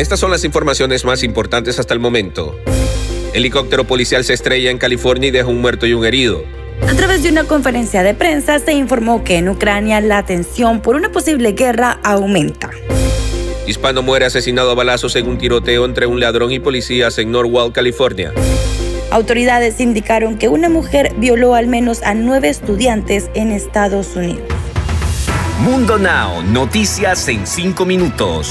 Estas son las informaciones más importantes hasta el momento. Helicóptero policial se estrella en California y deja un muerto y un herido. A través de una conferencia de prensa se informó que en Ucrania la tensión por una posible guerra aumenta. Hispano muere asesinado a balazos en un tiroteo entre un ladrón y policías en Norwalk, California. Autoridades indicaron que una mujer violó al menos a nueve estudiantes en Estados Unidos. Mundo Now, noticias en cinco minutos.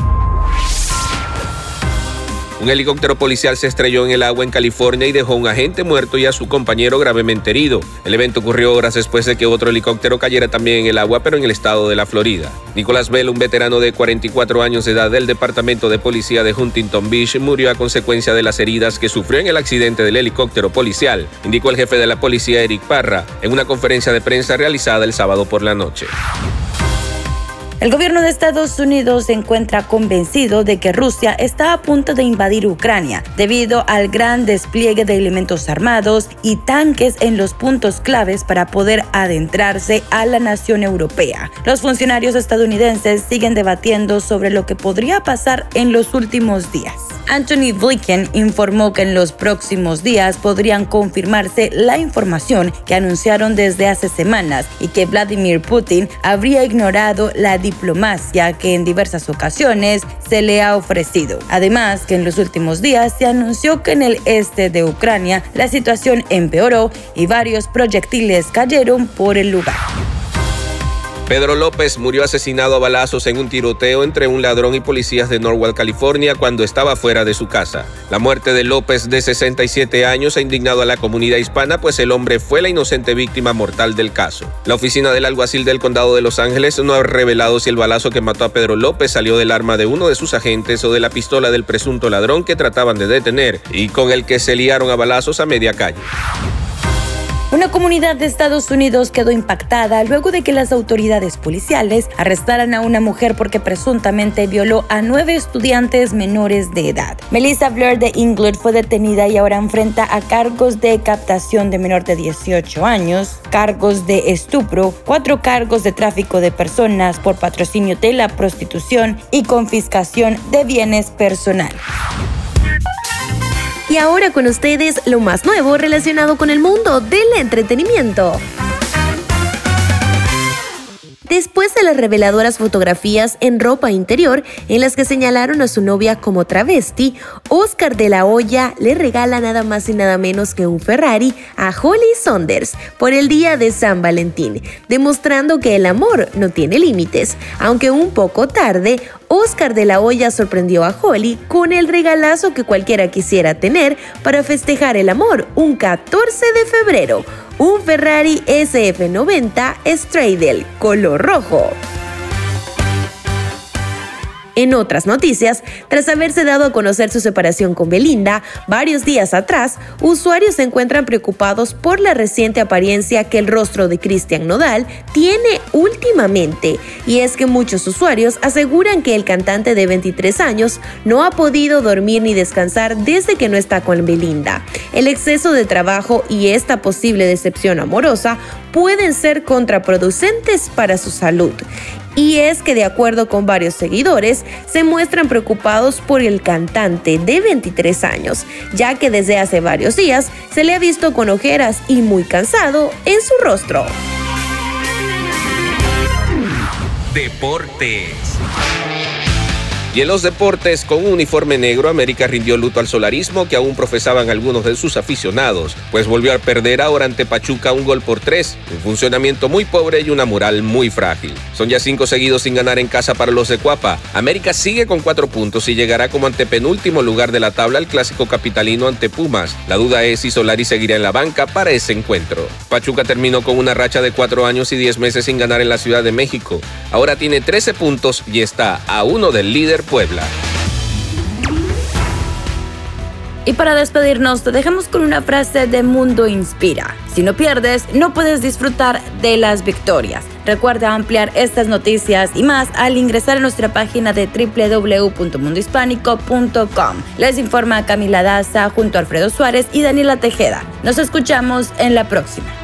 Un helicóptero policial se estrelló en el agua en California y dejó un agente muerto y a su compañero gravemente herido. El evento ocurrió horas después de que otro helicóptero cayera también en el agua, pero en el estado de la Florida. Nicolás Bell, un veterano de 44 años de edad del Departamento de Policía de Huntington Beach, murió a consecuencia de las heridas que sufrió en el accidente del helicóptero policial, indicó el jefe de la policía Eric Parra en una conferencia de prensa realizada el sábado por la noche. El gobierno de Estados Unidos se encuentra convencido de que Rusia está a punto de invadir Ucrania debido al gran despliegue de elementos armados y tanques en los puntos claves para poder adentrarse a la nación europea. Los funcionarios estadounidenses siguen debatiendo sobre lo que podría pasar en los últimos días. Anthony Blinken informó que en los próximos días podrían confirmarse la información que anunciaron desde hace semanas y que Vladimir Putin habría ignorado la diplomacia que en diversas ocasiones se le ha ofrecido. Además, que en los últimos días se anunció que en el este de Ucrania la situación empeoró y varios proyectiles cayeron por el lugar. Pedro López murió asesinado a balazos en un tiroteo entre un ladrón y policías de Norwalk, California, cuando estaba fuera de su casa. La muerte de López, de 67 años, ha indignado a la comunidad hispana, pues el hombre fue la inocente víctima mortal del caso. La oficina del alguacil del condado de Los Ángeles no ha revelado si el balazo que mató a Pedro López salió del arma de uno de sus agentes o de la pistola del presunto ladrón que trataban de detener y con el que se liaron a balazos a media calle. Una comunidad de Estados Unidos quedó impactada luego de que las autoridades policiales arrestaran a una mujer porque presuntamente violó a nueve estudiantes menores de edad. Melissa Blair de England fue detenida y ahora enfrenta a cargos de captación de menor de 18 años, cargos de estupro, cuatro cargos de tráfico de personas por patrocinio de la prostitución y confiscación de bienes personales. Y ahora con ustedes lo más nuevo relacionado con el mundo del entretenimiento. Después de las reveladoras fotografías en ropa interior en las que señalaron a su novia como travesti, Oscar de la Hoya le regala nada más y nada menos que un Ferrari a Holly Saunders por el día de San Valentín, demostrando que el amor no tiene límites. Aunque un poco tarde, Oscar de la Hoya sorprendió a Holly con el regalazo que cualquiera quisiera tener para festejar el amor un 14 de febrero un Ferrari SF90 Stradale color rojo. En otras noticias, tras haberse dado a conocer su separación con Belinda varios días atrás, usuarios se encuentran preocupados por la reciente apariencia que el rostro de Cristian Nodal tiene últimamente. Y es que muchos usuarios aseguran que el cantante de 23 años no ha podido dormir ni descansar desde que no está con Belinda. El exceso de trabajo y esta posible decepción amorosa pueden ser contraproducentes para su salud. Y es que de acuerdo con varios seguidores, se muestran preocupados por el cantante de 23 años, ya que desde hace varios días se le ha visto con ojeras y muy cansado en su rostro. Deportes. Y en los deportes, con un uniforme negro, América rindió luto al solarismo que aún profesaban algunos de sus aficionados, pues volvió a perder ahora ante Pachuca un gol por tres, un funcionamiento muy pobre y una moral muy frágil. Son ya cinco seguidos sin ganar en casa para los de Cuapa. América sigue con cuatro puntos y llegará como antepenúltimo lugar de la tabla al clásico capitalino ante Pumas. La duda es si Solari seguirá en la banca para ese encuentro. Pachuca terminó con una racha de cuatro años y diez meses sin ganar en la Ciudad de México. Ahora tiene 13 puntos y está a uno del líder Puebla. Y para despedirnos, te dejamos con una frase de Mundo Inspira. Si no pierdes, no puedes disfrutar de las victorias. Recuerda ampliar estas noticias y más al ingresar a nuestra página de www.mundohispánico.com. Les informa Camila Daza junto a Alfredo Suárez y Daniela Tejeda. Nos escuchamos en la próxima.